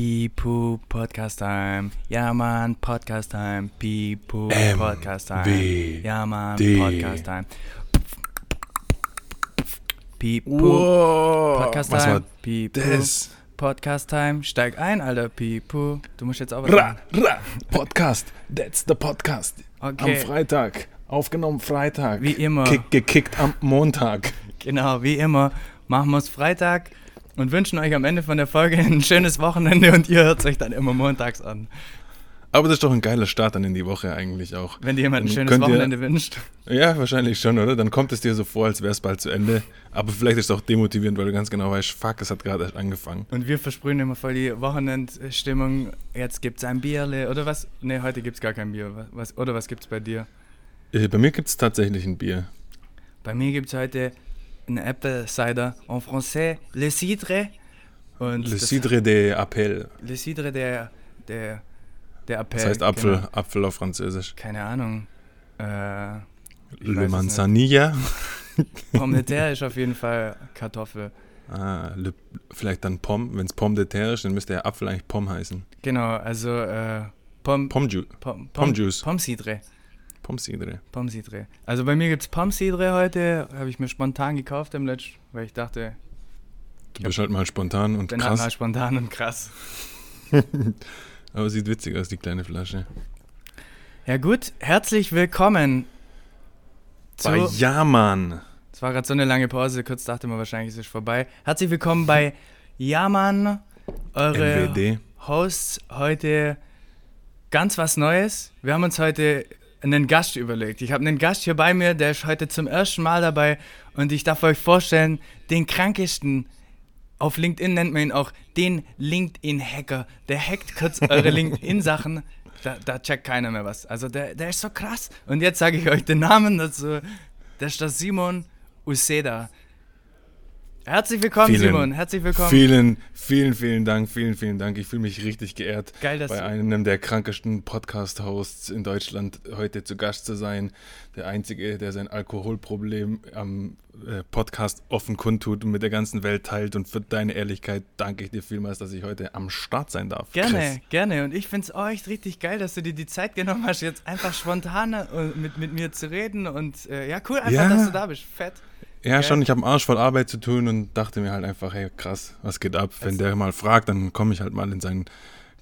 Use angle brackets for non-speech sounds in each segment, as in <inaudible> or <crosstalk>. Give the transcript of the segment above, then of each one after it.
Pipu Podcast Time. Ja, Mann, Podcast Time. Pipu Podcast Time. Ja, Mann. Podcast Time. Pipu Podcast Time. Pipu das? Podcast Time. Steig ein, Alter, Pipu. Du musst jetzt auch was Ra, ra, Podcast, that's the Podcast. Okay. Am Freitag, aufgenommen Freitag. Wie immer. Kick, gekickt am Montag. Genau, wie immer machen wir es Freitag und wünschen euch am Ende von der Folge ein schönes Wochenende und ihr hört es euch dann immer montags an. Aber das ist doch ein geiler Start dann in die Woche eigentlich auch. Wenn dir jemand ein schönes könnt ihr- Wochenende wünscht. Ja, wahrscheinlich schon, oder? Dann kommt es dir so vor, als wäre es bald zu Ende. Aber vielleicht ist es auch demotivierend, weil du ganz genau weißt, fuck, es hat gerade erst angefangen. Und wir versprühen immer voll die Wochenendstimmung. Jetzt gibt es ein Bierle oder was? Ne, heute gibt es gar kein Bier. Was, was, oder was gibt es bei dir? Äh, Bei mir gibt es tatsächlich ein Bier. Bei mir gibt es heute einen Apple Cider en français, Le Cidre. Und Le Cidre de Appel. Le Cidre, der, der, der Appell. Das heißt Apfel, Genau. Apfel auf Französisch. Keine Ahnung. Äh, Le. Manzanilla. <laughs> Pomme de terre ist auf jeden Fall Kartoffel. Ah, le, vielleicht dann Pomme. Wenn es Pomme de terre ist, dann müsste der Apfel eigentlich Pomme heißen. Genau, also äh, Pom, Pomme Juice. Pom, Pomjuice. Pomcidre. Pomme Cidre. Pomcidre. Also bei mir gibt es Pomcidre heute. Habe ich mir spontan gekauft im Letzt, weil ich dachte, Du bist halt mal spontan und bin halt mal krass. spontan und krass. <laughs> Aber sieht witzig aus, die kleine Flasche. Ja gut, herzlich willkommen. Bei Ja, Mann. Es war gerade so eine lange Pause, kurz dachte man wahrscheinlich, es ist vorbei. Herzlich willkommen bei Jaman, eure NWD. Hosts heute ganz was Neues. Wir haben uns heute einen Gast überlegt. Ich habe einen Gast hier bei mir, der ist heute zum ersten Mal dabei und ich darf euch vorstellen, den krankesten, auf LinkedIn nennt man ihn auch, den LinkedIn-Hacker. Der hackt kurz eure <laughs> LinkedIn-Sachen, da, da checkt keiner mehr was. Also der, der ist so krass. Und jetzt sage ich euch den Namen dazu. Das ist der Simon Uceda. Herzlich willkommen, Vielen, Simon. Herzlich willkommen. Vielen, vielen, vielen Dank, vielen, vielen Dank. Ich fühle mich richtig geehrt, Geil, bei einem der krankesten Podcast-Hosts in Deutschland heute zu Gast zu sein. Der Einzige, der sein Alkoholproblem am äh, Podcast offen kundtut und mit der ganzen Welt teilt. Und für deine Ehrlichkeit danke ich dir vielmals, dass ich heute am Start sein darf. Gerne, Chris. gerne. Und ich finde es auch echt richtig geil, dass du dir die Zeit genommen hast, jetzt einfach spontan äh, mit, mit mir zu reden. Und äh, ja, cool, einfach, Ja. dass du da bist. Fett. Ja, Geil. schon, ich habe einen Arsch voll Arbeit zu tun und dachte mir halt einfach, hey, krass, was geht ab? Wenn Es- der mal fragt, dann komme ich halt mal in seinen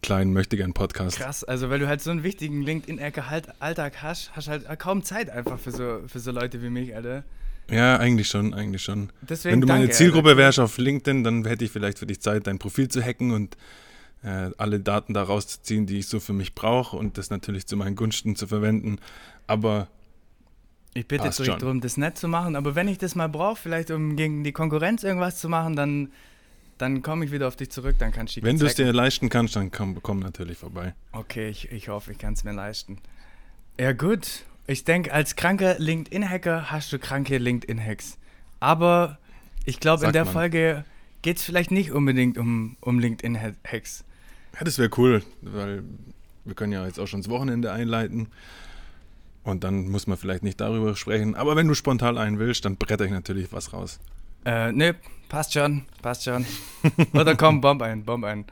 kleinen Möchtegern-Podcast. Krass, also weil du halt so einen wichtigen LinkedIn-Alltag hast, hast halt kaum Zeit einfach für so, für so Leute wie mich, Alter. Ja, eigentlich schon, eigentlich schon. Deswegen Wenn du meine danke, Zielgruppe Alter. wärst auf LinkedIn, dann hätte ich vielleicht für dich Zeit, dein Profil zu hacken und äh, alle Daten da rauszuziehen, die ich so für mich brauche und das natürlich zu meinen Gunsten zu verwenden. Aber Ich bitte Passt euch darum, das nett zu machen, aber wenn ich das mal brauche, vielleicht um gegen die Konkurrenz irgendwas zu machen, dann, dann komme ich wieder auf dich zurück, dann kannst du wenn du es dir leisten kannst, dann komm, komm natürlich vorbei. Okay, ich, ich hoffe, ich kann es mir leisten. Ja gut, ich denke, als kranker LinkedIn-Hacker hast du kranke LinkedIn-Hacks. Aber ich glaube, in der man. Folge geht es vielleicht nicht unbedingt um, um LinkedIn-Hacks. Ja, das wäre cool, weil wir können ja jetzt auch schon das Wochenende einleiten. Und dann muss man vielleicht nicht darüber sprechen. Aber wenn du spontan einen willst, dann bretter ich natürlich was raus. Äh, ne, passt schon, passt schon. Oder komm, bomb ein, bomb ein.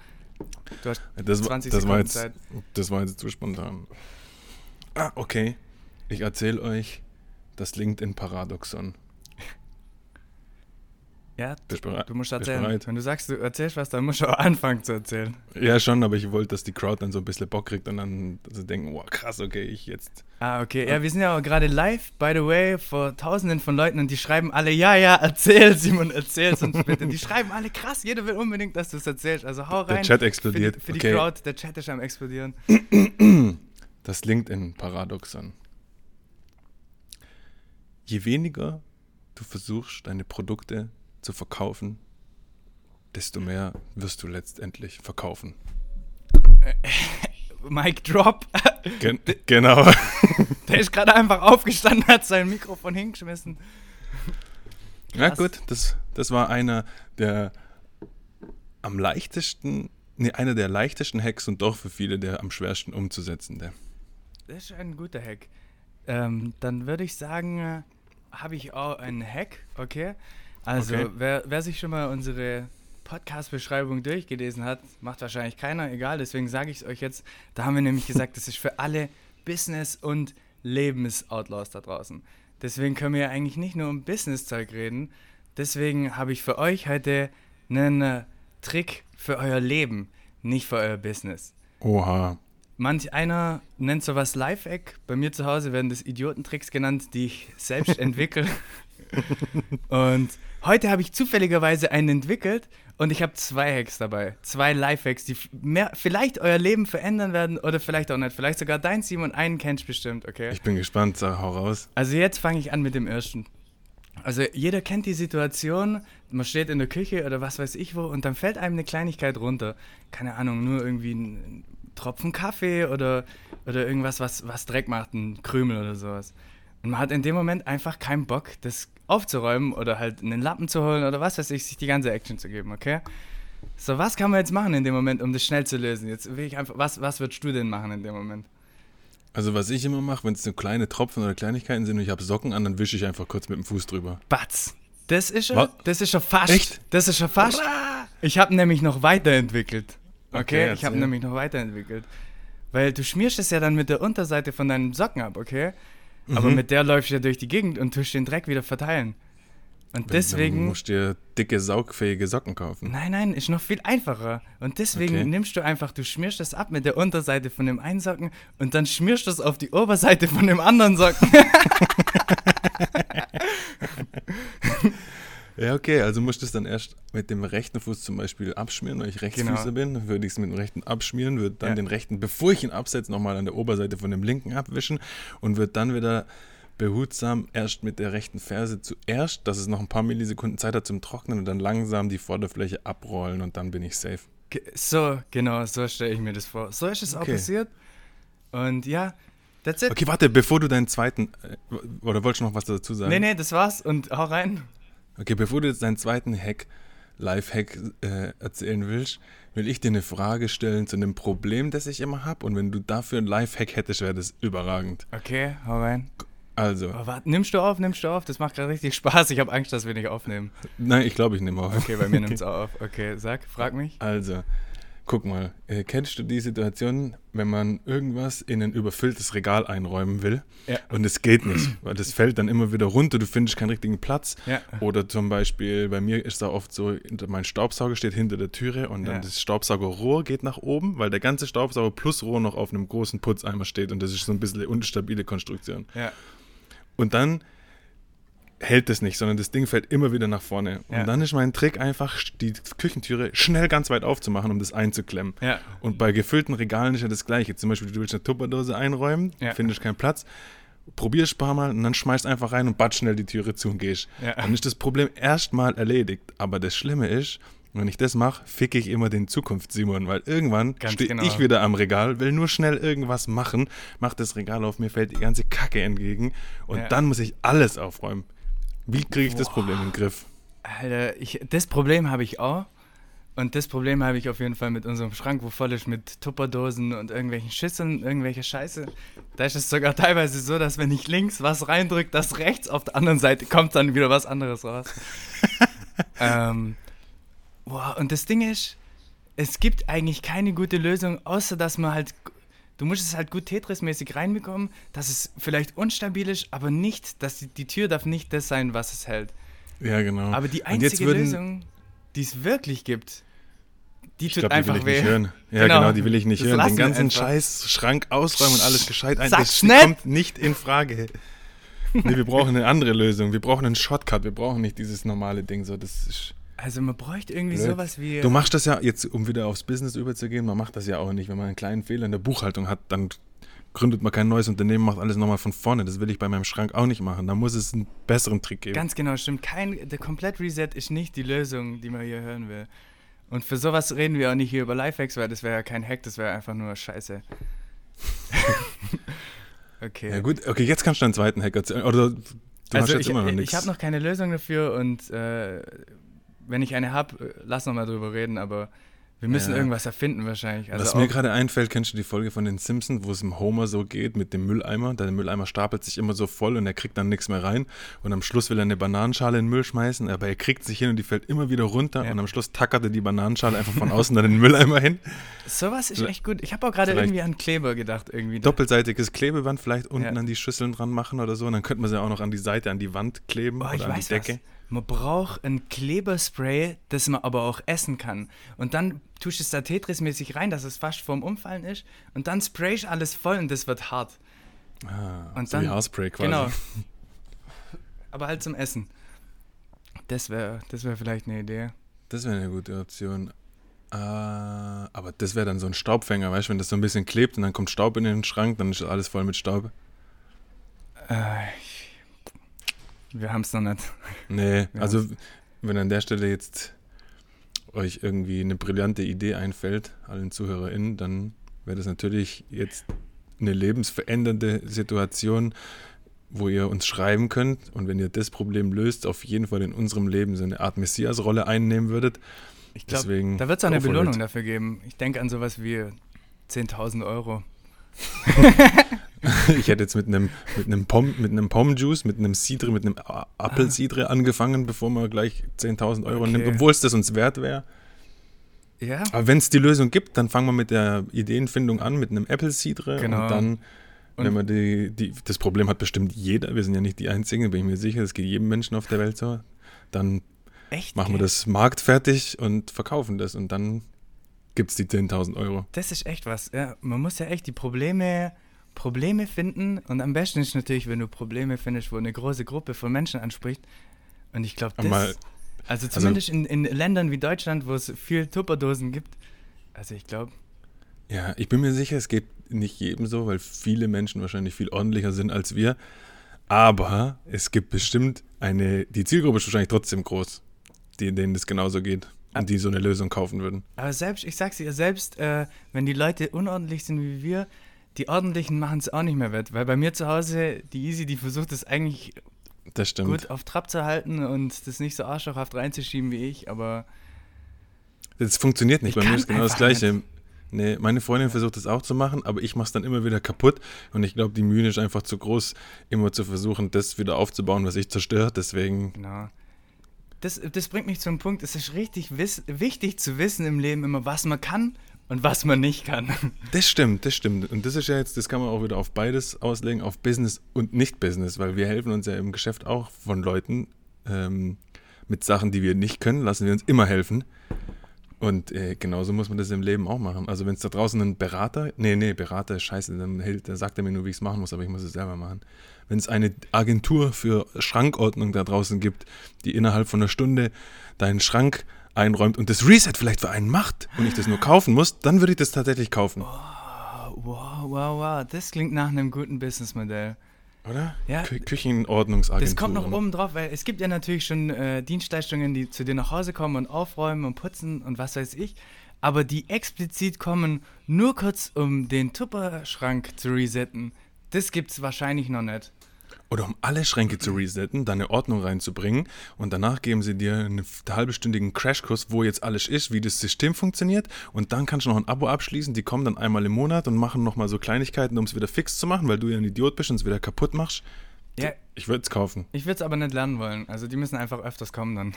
Du hast Das, war- 20 das, war Sekunden jetzt, Zeit. das war jetzt zu spontan. Ah, okay. Ich erzähle euch das LinkedIn-Paradoxon. Ja, du, musst erzählen. Wenn du sagst, du erzählst was, dann musst du auch anfangen zu erzählen. Ja, schon, aber ich wollte, dass die Crowd dann so ein bisschen Bock kriegt und dann sie denken, wow, krass, okay, ich jetzt. Ah, okay. Ja, wir sind ja auch gerade live, by the way, vor tausenden von Leuten und die schreiben alle, ja, ja, erzähl, Simon, erzähl's uns bitte. Die schreiben alle, krass, jeder will unbedingt, dass du es erzählst. Also hau rein. Der Chat für die, explodiert. für die okay. Crowd, der Chat ist am explodieren. Das LinkedIn-Paradoxon. Je weniger du versuchst, deine Produkte zu verkaufen, desto mehr wirst du letztendlich verkaufen. <laughs> Mic drop. Gen genau. <laughs> Der ist gerade einfach aufgestanden, hat sein Mikrofon hingeschmissen. Ja Krass. gut, das, das war einer der am leichtesten, nee, einer der leichtesten Hacks und doch für viele der am schwersten umzusetzende. Das ist ein guter Hack. Ähm, dann würde ich sagen, äh, habe ich auch einen Hack, okay? Also, Okay. Wer, wer sich schon mal unsere Podcast-Beschreibung durchgelesen hat, macht wahrscheinlich keiner, egal, deswegen sage ich es euch jetzt. Da haben wir nämlich gesagt, das ist für alle Business- und Lebens-Outlaws da draußen. Deswegen können wir ja eigentlich nicht nur um Business-Zeug reden. Deswegen habe ich für euch heute einen äh, Trick für euer Leben, nicht für euer Business. Oha. Manch einer nennt sowas Lifehack. Bei mir zu Hause werden das Idiotentricks genannt, die ich selbst <laughs> entwickle. <laughs> und heute habe ich zufälligerweise einen entwickelt und ich habe zwei Hacks dabei. Zwei Lifehacks, die mehr, vielleicht euer Leben verändern werden oder vielleicht auch nicht. Vielleicht sogar dein Simon, einen kennst du bestimmt, okay? Ich bin gespannt, sag, hau raus. Also jetzt fange ich an mit dem ersten. Also jeder kennt die Situation, man steht in der Küche oder was weiß ich wo und dann fällt einem eine Kleinigkeit runter. Keine Ahnung, nur irgendwie ein Tropfen Kaffee oder, oder irgendwas, was, was Dreck macht, ein Krümel oder sowas. Und man hat in dem Moment einfach keinen Bock, das aufzuräumen oder halt einen Lappen zu holen oder was weiß ich, sich die ganze Action zu geben, okay? So, was kann man jetzt machen in dem Moment, um das schnell zu lösen? Jetzt will ich einfach, was, was würdest du denn machen in dem Moment? Also was ich immer mache, wenn es so kleine Tropfen oder Kleinigkeiten sind und ich habe Socken an, dann wische ich einfach kurz mit dem Fuß drüber. Batz. Das ist schon, Was? das ist schon fast. Echt? Das ist schon fast. Ich habe nämlich noch weiterentwickelt. Okay, Okay, ich habe nämlich noch weiterentwickelt. Weil du schmierst es ja dann mit der Unterseite von deinen Socken ab, okay? Aber Mhm. mit der läufst du ja durch die Gegend und tust den Dreck wieder verteilen. Und Du deswegen. musst dir dicke, saugfähige Socken kaufen. Nein, nein, ist noch viel einfacher. Und deswegen Okay. nimmst du einfach, du schmierst das ab mit der Unterseite von dem einen Socken und dann schmierst du es auf die Oberseite von dem anderen Socken. <laughs> <laughs> Ja, okay, also musst du es dann erst mit dem rechten Fuß zum Beispiel abschmieren, weil ich Rechtsfüßer Genau. bin, würde ich es mit dem rechten abschmieren, würde dann Ja. den rechten, bevor ich ihn absetze, nochmal an der Oberseite von dem linken abwischen und würde dann wieder behutsam erst mit der rechten Ferse zuerst, dass es noch ein paar Millisekunden Zeit hat zum Trocknen und dann langsam die Vorderfläche abrollen und dann bin ich safe. So, genau, so stelle ich mir das vor. So ist es auch Okay. passiert. Und ja, that's it. Okay, warte, bevor du deinen zweiten, äh, oder wolltest du noch was dazu sagen? Nee, nee, das war's und hau rein. Okay, bevor du jetzt deinen zweiten Hack, Live-Hack äh, erzählen willst, will ich dir eine Frage stellen zu einem Problem, das ich immer habe. Und wenn du dafür einen Live-Hack hättest, wäre das überragend. Okay, hau rein. Also, Oh, warte, nimmst du auf, nimmst du auf? Das macht gerade richtig Spaß. Ich habe Angst, dass wir nicht aufnehmen. nein, ich glaube, ich nehme auf. Okay, bei mir <laughs> nimmt's auch auf. Okay, sag, frag mich. Also, guck mal, äh, kennst du die Situation, wenn man irgendwas in ein überfülltes Regal einräumen will Ja. und es geht nicht, weil das fällt dann immer wieder runter, du findest keinen richtigen Platz. Ja. Oder zum Beispiel, bei mir ist da oft so, mein Staubsauger steht hinter der Türe und dann Ja. das Staubsaugerrohr geht nach oben, weil der ganze Staubsauger plus Rohr noch auf einem großen Putzeimer steht und das ist so ein bisschen eine unstabile Konstruktion. Ja. Und dann hält es nicht, sondern das Ding fällt immer wieder nach vorne. Ja. Und dann ist mein Trick einfach, die Küchentüre schnell ganz weit aufzumachen, um das einzuklemmen. Ja. Und bei gefüllten Regalen ist ja das Gleiche. Zum Beispiel, du willst eine Tupperdose einräumen, Ja. findest keinen Platz, probierst ein paar Mal und dann schmeißt einfach rein und batsch schnell die Türe zu und gehst. Ja. Dann ist das Problem erstmal erledigt. Aber das Schlimme ist, wenn ich das mache, ficke ich immer den Zukunfts-Simon, weil irgendwann stehe genau. ich wieder am Regal, will nur schnell irgendwas machen, mach das Regal auf, mir fällt die ganze Kacke entgegen und Ja. dann muss ich alles aufräumen. Wie kriege ich das Problem in den Griff? Alter, ich, das Problem habe ich auch. Und das Problem habe ich auf jeden Fall mit unserem Schrank, wo voll ist mit Tupperdosen und irgendwelchen Schüsseln, irgendwelche Scheiße. Da ist es sogar teilweise so, dass wenn ich links was reindrücke, dass rechts auf der anderen Seite kommt dann wieder was anderes raus. <laughs> ähm, boah, und das Ding ist, es gibt eigentlich keine gute Lösung, außer dass man halt, du musst es halt gut Tetris-mäßig reinbekommen, dass es vielleicht unstabil ist, aber nicht, dass die, die Tür darf nicht das sein, was es hält. Ja, genau. Aber die einzige Lösung, die es wirklich gibt, die tut glaube, die will einfach ich weh. nicht hören. Ja, <laughs> Genau. genau, die will ich nicht Das hören. Den ganzen einfach. Scheiß Schrank ausräumen und alles gescheit ein. Sag Das schnell! kommt nicht in Frage. Nee, wir brauchen eine andere Lösung. Wir brauchen einen Shortcut. Wir brauchen nicht dieses normale Ding. So, das ist Also man bräuchte irgendwie blöd. sowas wie. Du machst das ja, jetzt um wieder aufs Business überzugehen, man macht das ja auch nicht. Wenn man einen kleinen Fehler in der Buchhaltung hat, dann gründet man kein neues Unternehmen, macht alles nochmal von vorne. Das will ich bei meinem Schrank auch nicht machen. Da muss es einen besseren Trick geben. Ganz genau, stimmt. Kein, der Komplett-Reset ist nicht die Lösung, die man hier hören will. Und für sowas reden wir auch nicht hier über Lifehacks, weil das wäre ja kein Hack, das wäre einfach nur Scheiße. <laughs> okay. ja gut, okay, jetzt kannst du deinen zweiten Hack erzählen. Oder du hast also jetzt ich, immer noch ich nichts. habe noch keine Lösung dafür und äh, wenn ich eine habe, lass noch mal drüber reden, aber Wir müssen Ja. irgendwas erfinden wahrscheinlich. Also Was mir gerade einfällt, kennst du die Folge von den Simpsons, wo es im Homer so geht mit dem Mülleimer? Der Mülleimer stapelt sich immer so voll und er kriegt dann nichts mehr rein. Und am Schluss will er eine Bananenschale in den Müll schmeißen, aber er kriegt sich hin und die fällt immer wieder runter. Ja. Und am Schluss tackert er die Bananenschale einfach von außen dann in den Mülleimer hin. sowas ist echt gut. Ich habe auch gerade irgendwie an Kleber gedacht. irgendwie. Doppelseitiges Klebeband vielleicht unten Ja. an die Schüsseln dran machen oder so. Und dann könnte man sie auch noch an die Seite, an die Wand kleben Oh, ich oder an die weiß Decke. was. Man braucht ein Kleberspray, das man aber auch essen kann. Und dann tust du es da Tetris-mäßig rein, dass es fast vorm Umfallen ist. Und dann sprayst du alles voll und das wird hart. Ah, Und so wie dann- Haarspray quasi. Genau. <laughs> aber halt zum Essen. Das wäre das wär vielleicht eine Idee. Das wäre eine gute Option. Äh, aber das wäre dann so ein Staubfänger, weißt du, wenn das so ein bisschen klebt und dann kommt Staub in den Schrank, dann ist alles voll mit Staub. Äh, wir haben es noch nicht. Nee, Ja. also wenn an der Stelle jetzt euch irgendwie eine brillante Idee einfällt, allen ZuhörerInnen, dann wäre das natürlich jetzt eine lebensverändernde Situation, wo ihr uns schreiben könnt und wenn ihr das Problem löst, auf jeden Fall in unserem Leben so eine Art Messias-Rolle einnehmen würdet. Ich glaube, da wird es auch eine Belohnung it. dafür geben. Ich denke an sowas wie 10.000 Euro. <laughs> <laughs> Ich hätte jetzt mit einem mit einem Pom mit einem Pomjuice, mit einem Cidre, mit einem Apfelcidre angefangen, bevor man gleich 10.000 Euro Okay. nimmt, obwohl es das uns wert wäre. Ja, Aber wenn es die Lösung gibt, dann fangen wir mit der Ideenfindung an, mit einem Apple Cidre Genau. und dann, wenn Und- man die, die, das Problem hat bestimmt jeder, wir sind ja nicht die Einzigen, bin ich mir sicher, das geht jedem Menschen auf der Welt so, dann echt. machen wir das marktfertig und verkaufen das und dann gibt es die 10.000 Euro. Das ist echt was. Ja, man muss ja echt die Probleme, Probleme finden. Und am besten ist natürlich, wenn du Probleme findest, wo eine große Gruppe von Menschen anspricht. Und ich glaube, das. Also zumindest in, in Ländern wie Deutschland, wo es viel Tupperdosen gibt. Also ich glaube, Ja, ich bin mir sicher, es geht nicht jedem so, weil viele Menschen wahrscheinlich viel ordentlicher sind als wir. Aber es gibt bestimmt eine, die Zielgruppe ist wahrscheinlich trotzdem groß, die, denen das genauso geht und die so eine Lösung kaufen würden. aber selbst, ich sag's dir, selbst äh, wenn die Leute unordentlich sind wie wir, die Ordentlichen machen es auch nicht mehr wett. Weil bei mir zu Hause, die Easy, die versucht es eigentlich gut auf Trab zu halten und das nicht so arschlochhaft reinzuschieben wie ich, aber Das funktioniert nicht. Ich Bei mir ist genau das Gleiche. Nee, meine Freundin versucht das auch zu machen, aber ich mache es dann immer wieder kaputt. Und ich glaube, die Mühe ist einfach zu groß, immer zu versuchen, das wieder aufzubauen, was ich zerstöre. Deswegen, Genau. Das, das bringt mich zum Punkt, es ist richtig wiss, wichtig zu wissen im Leben immer, was man kann und was man nicht kann. das stimmt, das stimmt. Und das ist ja jetzt, das kann man auch wieder auf beides auslegen, auf Business und Nicht-Business, weil wir helfen uns ja im Geschäft auch von Leuten ähm, mit Sachen, die wir nicht können, lassen wir uns immer helfen. Und äh, genauso muss man das im Leben auch machen. Also wenn es da draußen einen Berater, nee, nee, Berater ist scheiße, dann, hält, dann sagt er mir nur, wie ich es machen muss, aber ich muss es selber machen. Wenn es eine Agentur für Schrankordnung da draußen gibt, die innerhalb von einer Stunde deinen Schrank einräumt und das Reset vielleicht für einen macht und ich das nur kaufen muss, dann würde ich das tatsächlich kaufen. Wow, wow, wow, das klingt nach einem guten Businessmodell. Oder? Ja. Kü Küchenordnungsagentur. Das kommt noch oben drauf, weil es gibt ja natürlich schon äh, Dienstleistungen, die zu dir nach Hause kommen und aufräumen und putzen und was weiß ich, aber die explizit kommen nur kurz, um den Tupperschrank zu resetten. Das gibt's wahrscheinlich noch nicht. Oder um alle Schränke zu resetten, da eine Ordnung reinzubringen und danach geben sie dir einen halbstündigen Crashkurs, wo jetzt alles ist, wie das System funktioniert und dann kannst du noch ein Abo abschließen, die kommen dann einmal im Monat und machen nochmal so Kleinigkeiten, um es wieder fix zu machen, weil du ja ein Idiot bist und es wieder kaputt machst. Ja, Ich würde es kaufen. ich würde es aber nicht lernen wollen. Also die müssen einfach öfters kommen dann.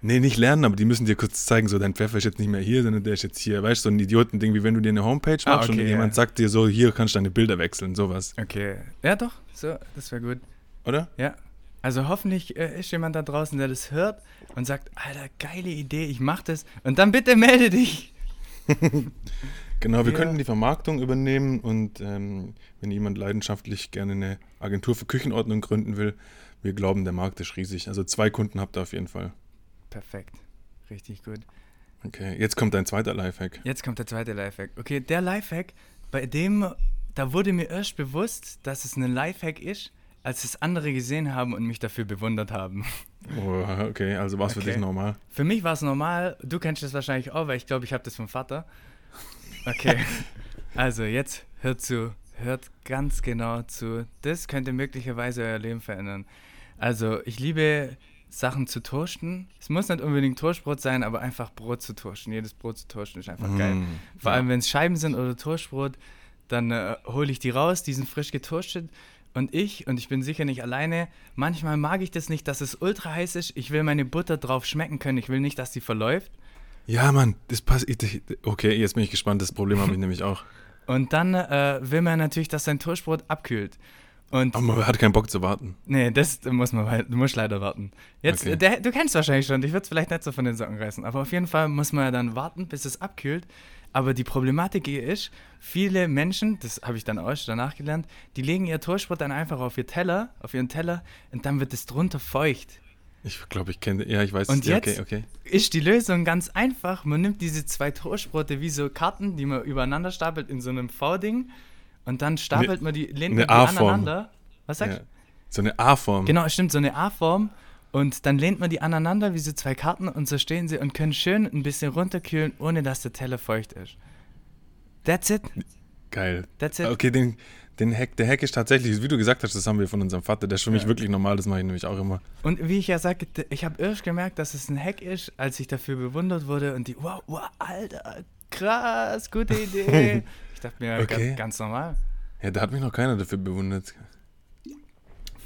Nee, nicht lernen, aber die müssen dir kurz zeigen, so dein Pfeffer ist jetzt nicht mehr hier, sondern der ist jetzt hier. Weißt du, so ein Idiotending, wie wenn du dir eine Homepage Ah, machst okay, und ja. jemand sagt dir so, hier kannst du deine Bilder wechseln, sowas. Okay. Ja, doch. So, das wäre gut. Oder? Ja. Also hoffentlich äh, ist jemand da draußen, der das hört und sagt, Alter, geile Idee, ich mach das. Und dann bitte melde dich. <laughs> Genau, wir Ja. könnten die Vermarktung übernehmen und ähm, wenn jemand leidenschaftlich gerne eine Agentur für Küchenordnung gründen will, wir glauben, der Markt ist riesig. Also zwei Kunden habt ihr auf jeden Fall. Perfekt. Richtig gut. Okay, jetzt kommt ein zweiter Lifehack. Jetzt kommt der zweite Lifehack. Okay, der Lifehack, bei dem, da wurde mir erst bewusst, dass es ein Lifehack ist, als es andere gesehen haben und mich dafür bewundert haben. Oh, okay, also war es für Okay. dich normal. Für mich war es normal, du kennst das wahrscheinlich auch, weil ich glaube, ich habe das vom Vater. Okay, <laughs> also jetzt hört zu, hört ganz genau zu. Das könnte möglicherweise euer Leben verändern. Also ich liebe Sachen zu toasten. Es muss nicht unbedingt Toastbrot sein, aber einfach Brot zu toasten. Jedes Brot zu toasten ist einfach geil. Mm, Vor allem, wenn es Scheiben sind oder Toastbrot, dann äh, hole ich die raus, die sind frisch getoastet. Und ich, und ich bin sicher nicht alleine, manchmal mag ich das nicht, dass es ultra heiß ist. Ich will meine Butter drauf schmecken können. Ich will nicht, dass sie verläuft. Ja, Mann, das passt. Okay, jetzt bin ich gespannt. Das Problem habe ich <laughs> nämlich auch. Und dann äh, will man natürlich, dass sein Toastbrot abkühlt. Und Aber man hat keinen Bock zu warten. nee, das muss man, du musst leider warten. Jetzt, Okay. der, du kennst wahrscheinlich schon, ich würde es vielleicht nicht so von den Socken reißen, aber auf jeden Fall muss man ja dann warten, bis es abkühlt. Aber die Problematik hier ist, viele Menschen, das habe ich dann auch schon danach gelernt, die legen ihr Toastbrot dann einfach auf ihr Teller, auf ihren Teller und dann wird es drunter feucht. Ich glaube, ich kenne. Ja, ich weiß. Und ja, jetzt? Okay, okay. Ist die Lösung ganz einfach. Man nimmt diese zwei Toastbrote wie so Karten, die man übereinander stapelt in so einem V-Ding und dann stapelt man die, lehnt eine man die A-Form. aneinander. Was sagst Ja. du? So eine A-Form. Genau, stimmt, so eine A-Form. Und dann lehnt man die aneinander wie so zwei Karten und so stehen sie und können schön ein bisschen runterkühlen, ohne dass der Teller feucht ist. That's it. Geil. That's it. Okay, den, den Hack, der Hack ist tatsächlich, wie du gesagt hast, das haben wir von unserem Vater. Der ist für mich Ja. wirklich normal, das mache ich nämlich auch immer. Und wie ich ja sagte, ich habe erst gemerkt, dass es ein Hack ist, als ich dafür bewundert wurde und die, wow, wow, Alter, krass, gute Idee. <laughs> Ich dachte mir, Okay. ganz, ganz normal. Ja, da hat mich noch keiner dafür bewundert.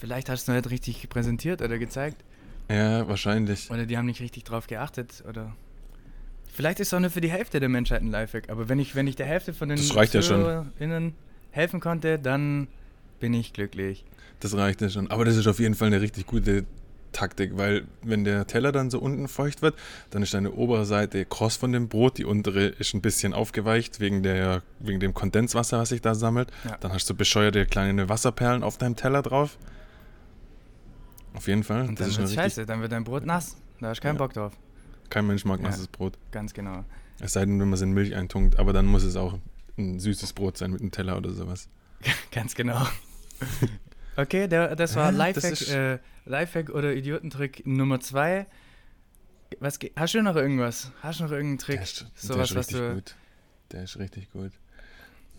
Vielleicht hast du nicht richtig präsentiert oder gezeigt. Ja, wahrscheinlich. Oder die haben nicht richtig drauf geachtet. Oder vielleicht ist es auch nur für die Hälfte der Menschheit ein Lifehack. Aber wenn ich, wenn ich der Hälfte von den reicht ja. ZuhörerInnen helfen konnte, dann bin ich glücklich. Das reicht ja schon. Aber das ist auf jeden Fall eine richtig gute Taktik, weil wenn der Teller dann so unten feucht wird, dann ist deine obere Seite kross von dem Brot, die untere ist ein bisschen aufgeweicht wegen, der, wegen dem Kondenswasser, was sich da sammelt. Ja. Dann hast du bescheuerte kleine Wasserperlen auf deinem Teller drauf. Auf jeden Fall. Und das dann ist scheiße, dann wird dein Brot nass. Da hast du keinen Ja. Bock drauf. Kein Mensch mag Ja. nasses Brot. Ganz genau. Es sei denn, wenn man es in Milch eintunkt, aber dann muss es auch ein süßes Brot sein mit einem Teller oder sowas. <laughs> Ganz genau. <laughs> Okay, der, das war das Lifehack, ist- äh, Lifehack oder Idiotentrick Nummer zwei. Was, hast du noch irgendwas? Hast du noch irgendeinen Trick? Der ist, der Sowas, ist was richtig du. gut. Der ist richtig gut.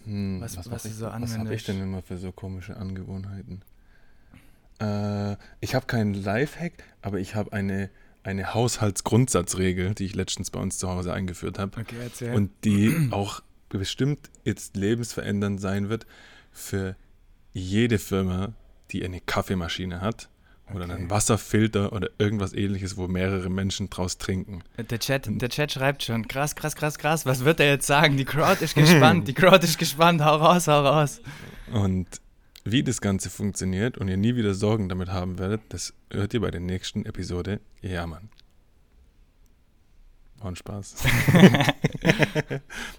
Hm, Was- was was ich, so Was habe ich denn immer für so komische Angewohnheiten? Äh, ich habe keinen Lifehack, aber ich habe eine, eine Haushaltsgrundsatzregel, die ich letztens bei uns zu Hause eingeführt habe. Okay, erzähl. Und die auch bestimmt jetzt lebensverändernd sein wird für jede Firma, die eine Kaffeemaschine hat oder Okay. einen Wasserfilter oder irgendwas ähnliches, wo mehrere Menschen draus trinken. Der Chat, der Chat schreibt schon, krass, krass, krass, krass, was wird er jetzt sagen? Die Crowd ist gespannt, <laughs> die Crowd ist gespannt, hau raus, hau raus. Und wie das Ganze funktioniert und ihr nie wieder Sorgen damit haben werdet, das hört ihr bei der nächsten Episode. Ja, Mann. War ein Spaß. <laughs>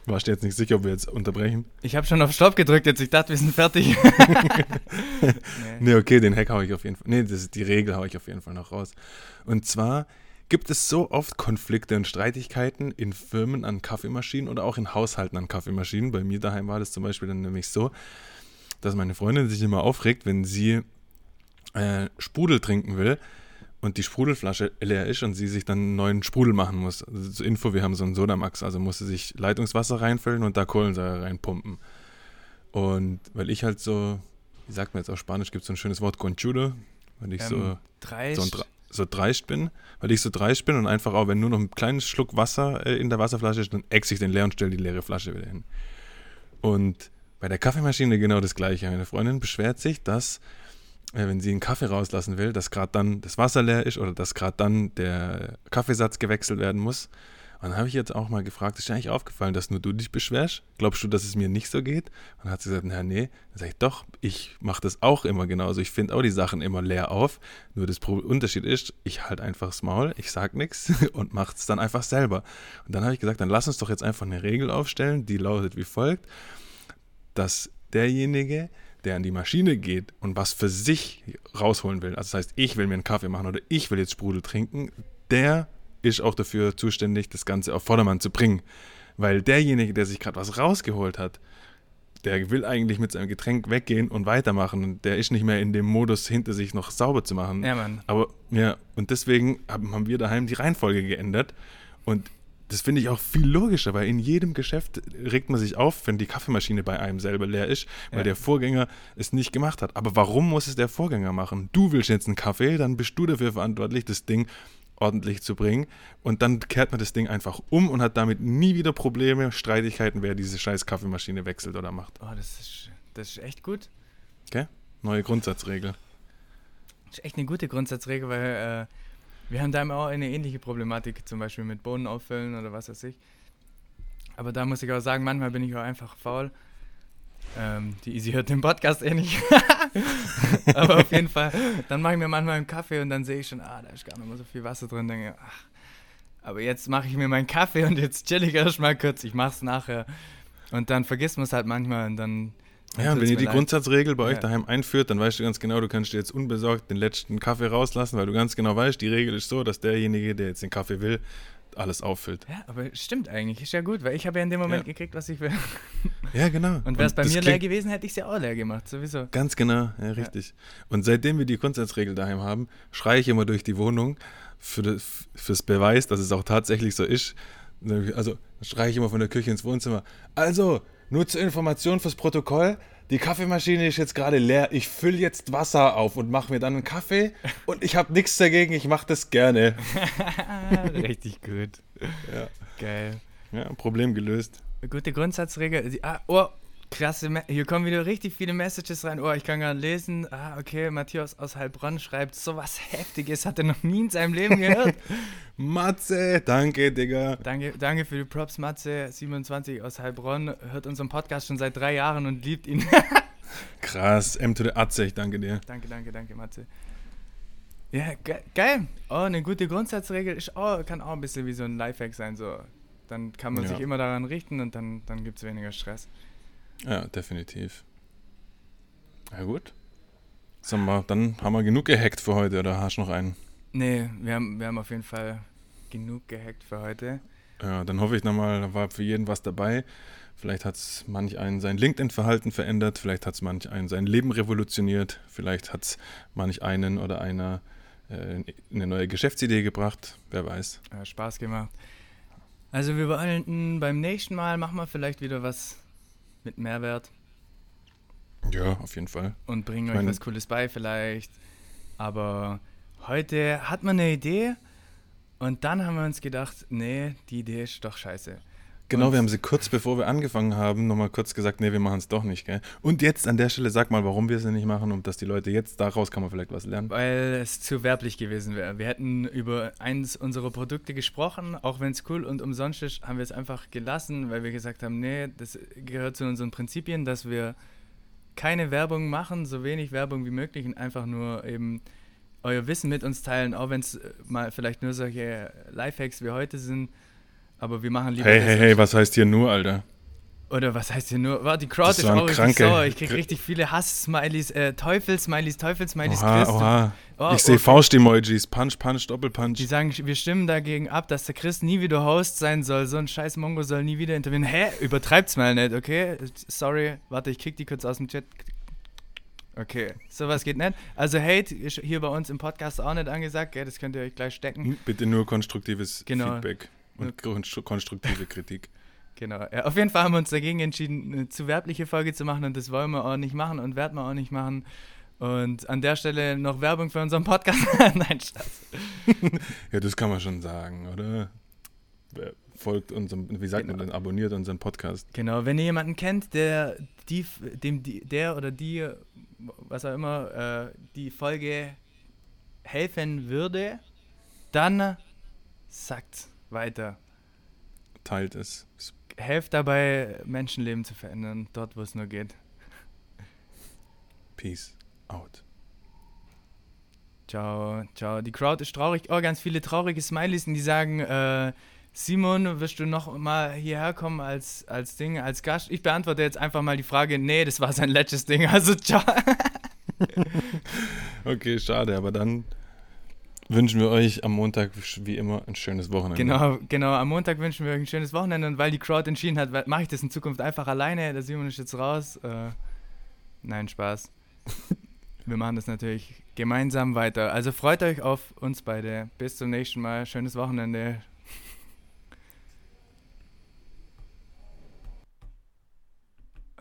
Warst du jetzt nicht sicher, ob wir jetzt unterbrechen? Ich habe schon auf Stopp gedrückt jetzt, ich dachte, wir sind fertig. nee. <laughs> Nee, okay, den Hack hau ich auf jeden Fall. Nee, das ist die Regel hau ich auf jeden Fall noch raus. Und zwar gibt es so oft Konflikte und Streitigkeiten in Firmen an Kaffeemaschinen oder auch in Haushalten an Kaffeemaschinen. Bei mir daheim war das zum Beispiel dann nämlich so, dass meine Freundin sich immer aufregt, wenn sie äh, Sprudel trinken will und die Sprudelflasche leer ist und sie sich dann einen neuen Sprudel machen muss. Also zur Info, wir haben so einen Sodamax, also muss sie sich Leitungswasser reinfüllen und da Kohlensäure reinpumpen. Und weil ich halt so, wie sagt man jetzt auf Spanisch, gibt es so ein schönes Wort, conchudo, weil ich so, Ähm, so, ein, Dre- so dreist bin, weil ich so dreist bin und einfach auch, wenn nur noch ein kleines Schluck Wasser äh, in der Wasserflasche ist, dann ex ich den leer und stelle die leere Flasche wieder hin. Und bei der Kaffeemaschine genau das gleiche. Meine Freundin beschwert sich, dass, wenn sie einen Kaffee rauslassen will, dass gerade dann das Wasser leer ist oder dass gerade dann der Kaffeesatz gewechselt werden muss. Und dann habe ich jetzt auch mal gefragt, ist dir eigentlich aufgefallen, dass nur du dich beschwerst? Glaubst du, dass es mir nicht so geht? Und dann hat sie gesagt, na nee. Dann sage ich, doch, ich mache das auch immer genauso. Ich finde auch die Sachen immer leer auf. Nur das Unterschied ist, ich halte einfach das Maul, ich sag nichts <laughs> und mache es dann einfach selber. Und dann habe ich gesagt, dann lass uns doch jetzt einfach eine Regel aufstellen, die lautet wie folgt, dass derjenige, der an die Maschine geht und was für sich rausholen will, also das heißt, ich will mir einen Kaffee machen oder ich will jetzt Sprudel trinken, der ist auch dafür zuständig, das Ganze auf Vordermann zu bringen. Weil derjenige, der sich gerade was rausgeholt hat, der will eigentlich mit seinem Getränk weggehen und weitermachen. Der ist nicht mehr in dem Modus, hinter sich noch sauber zu machen. Ja, Mann. Aber ja, und deswegen haben, haben wir daheim die Reihenfolge geändert. Und das finde ich auch viel logischer, weil in jedem Geschäft regt man sich auf, wenn die Kaffeemaschine bei einem selber leer ist, weil Ja. der Vorgänger es nicht gemacht hat. Aber warum muss es der Vorgänger machen? Du willst jetzt einen Kaffee, dann bist du dafür verantwortlich, das Ding ordentlich zu bringen. Und dann kehrt man das Ding einfach um und hat damit nie wieder Probleme, Streitigkeiten, wer diese scheiß Kaffeemaschine wechselt oder macht. Oh, das ist, das ist echt gut. Okay? Neue Grundsatzregel. Das ist echt eine gute Grundsatzregel, weil äh, wir haben da immer auch eine ähnliche Problematik, zum Beispiel mit Bohnen auffüllen oder was weiß ich. Aber da muss ich auch sagen, manchmal bin ich auch einfach faul. Ähm, die Easy hört den Podcast eh nicht. <laughs> Aber auf jeden Fall, dann mache ich mir manchmal einen Kaffee und dann sehe ich schon, ah, da ist gar nicht mehr so viel Wasser drin. Denke, ach, aber jetzt mache ich mir meinen Kaffee und jetzt chill ich erstmal kurz, ich mache es nachher. Und dann vergisst man es halt manchmal und dann. Ja, und wenn ihr die leid. Grundsatzregel bei euch Ja. daheim einführt, dann weißt du ganz genau, du kannst dir jetzt unbesorgt den letzten Kaffee rauslassen, weil du ganz genau weißt, die Regel ist so, dass derjenige, der jetzt den Kaffee will, alles auffüllt. Ja, aber stimmt eigentlich, ist ja gut, weil ich habe ja in dem Moment Ja. gekriegt, was ich will. Ja, genau. Und wäre es bei mir leer gewesen, hätte ich es ja auch leer gemacht, sowieso. Ganz genau, ja, richtig. Und seitdem wir die Grundsatzregel daheim haben, schreie ich immer durch die Wohnung für das, fürs Beweis, dass es auch tatsächlich so ist. Also schreie ich immer von der Küche ins Wohnzimmer. Also, nur zur Information fürs Protokoll. Die Kaffeemaschine ist jetzt gerade leer. Ich fülle jetzt Wasser auf und mache mir dann einen Kaffee. <laughs> Und ich habe nichts dagegen. Ich mache das gerne. <laughs> Richtig gut. Ja. Geil. ja, Problem gelöst. Gute Grundsatzregel. Ah, oh, krasse. Me Hier kommen wieder richtig viele Messages rein. Oh, ich kann gerade lesen. Ah, okay. Matthias aus Heilbronn schreibt, so was Heftiges hat er noch nie in seinem Leben gehört. <laughs> Matze, danke, Digga. danke, danke für die Props, Matze. 27 aus Heilbronn. Hört unseren Podcast schon seit drei Jahren und liebt ihn. <laughs> Krass, M to the Atze, ich danke dir. danke, danke, danke, Matze. Ja, ge geil. Oh, eine gute Grundsatzregel ist auch, kann auch ein bisschen wie so ein Lifehack sein. So. Dann kann man Ja. sich immer daran richten und dann, dann gibt es weniger Stress. Ja, definitiv. Ja gut. Sag mal, dann haben wir genug gehackt für heute, oder hast du noch einen? Nee, wir haben, wir haben auf jeden Fall genug gehackt für heute. Ja, dann hoffe ich nochmal, da war für jeden was dabei. Vielleicht hat es manch einen sein LinkedIn-Verhalten verändert, vielleicht hat es manch einen sein Leben revolutioniert, vielleicht hat es manch einen oder einer äh, eine neue Geschäftsidee gebracht, wer weiß. Äh, Spaß gemacht. Also wir wollen beim nächsten Mal machen wir vielleicht wieder was mit Mehrwert Ja, auf jeden Fall. und bringen Ich euch was Cooles bei vielleicht. Aber heute hat man eine Idee und dann haben wir uns gedacht, nee, die Idee ist doch scheiße. Genau, Und- wir haben sie kurz bevor wir angefangen haben, nochmal kurz gesagt, nee, wir machen es doch nicht, gell? Und jetzt an der Stelle sag mal, warum wir es nicht machen, um dass die Leute jetzt daraus kann man vielleicht was lernen. Weil es zu werblich gewesen wäre. Wir hätten über eins unserer Produkte gesprochen, auch wenn es cool und umsonst ist, haben wir es einfach gelassen, weil wir gesagt haben, nee, das gehört zu unseren Prinzipien, dass wir keine Werbung machen, so wenig Werbung wie möglich und einfach nur eben euer Wissen mit uns teilen, auch wenn es mal vielleicht nur solche Lifehacks wie heute sind. Aber wir machen lieber Hey, hey, hey, was heißt hier nur, Alter? oder was heißt hier nur? Warte, die Crowd Das ist auch richtig sauer. Ich krieg richtig viele Hass-Smileys, äh, Teufel-Smileys, Teufel-Smileys, Oha, oha. Oh, ich sehe okay. Faust-Emojis, Punch, Punch, Doppelpunch. Die sagen, wir stimmen dagegen ab, dass der Chris nie wieder Host sein soll. So ein scheiß Mongo soll nie wieder intervenieren. Hä? Übertreibt's mal nicht, okay? Sorry, warte, ich kick die kurz aus dem Chat. Okay, sowas geht nicht. Also Hate ist hier bei uns im Podcast auch nicht angesagt, gell? Das könnt ihr euch gleich stecken. Bitte nur konstruktives Genau. Feedback und konstru- konstruktive Kritik. <laughs> Genau. Ja, auf jeden Fall haben wir uns dagegen entschieden, eine zu werbliche Folge zu machen und das wollen wir auch nicht machen und werden wir auch nicht machen. Und an der Stelle noch Werbung für unseren Podcast. <laughs> Nein, Spaß. <laughs> Ja, das kann man schon sagen, oder? Folgt unserem, wie sagt man Genau. denn, abonniert unseren Podcast. Genau, wenn ihr jemanden kennt, der die, dem die, der oder die, was auch immer, äh, die Folge helfen würde, dann sagt weiter. Teilt es. Helft dabei, Menschenleben zu verändern, dort wo es nur geht. Peace out. Ciao, ciao. Die Crowd ist traurig. Oh, ganz viele traurige Smileys, die sagen, äh, Simon, wirst du noch mal hierher kommen als, als Ding, als Gast? Ich beantworte jetzt einfach mal die Frage, nee, das war sein letztes Ding, also ciao. <laughs> Okay, schade, aber dann wünschen wir euch am Montag wie immer ein schönes Wochenende. Genau, genau. Am Montag wünschen wir euch ein schönes Wochenende und weil die Crowd entschieden hat, mache ich das in Zukunft einfach alleine. Der Simon ist jetzt raus. Äh, nein, Spaß. <laughs> wir machen das natürlich gemeinsam weiter. Also freut euch auf uns beide. Bis zum nächsten Mal. Schönes Wochenende.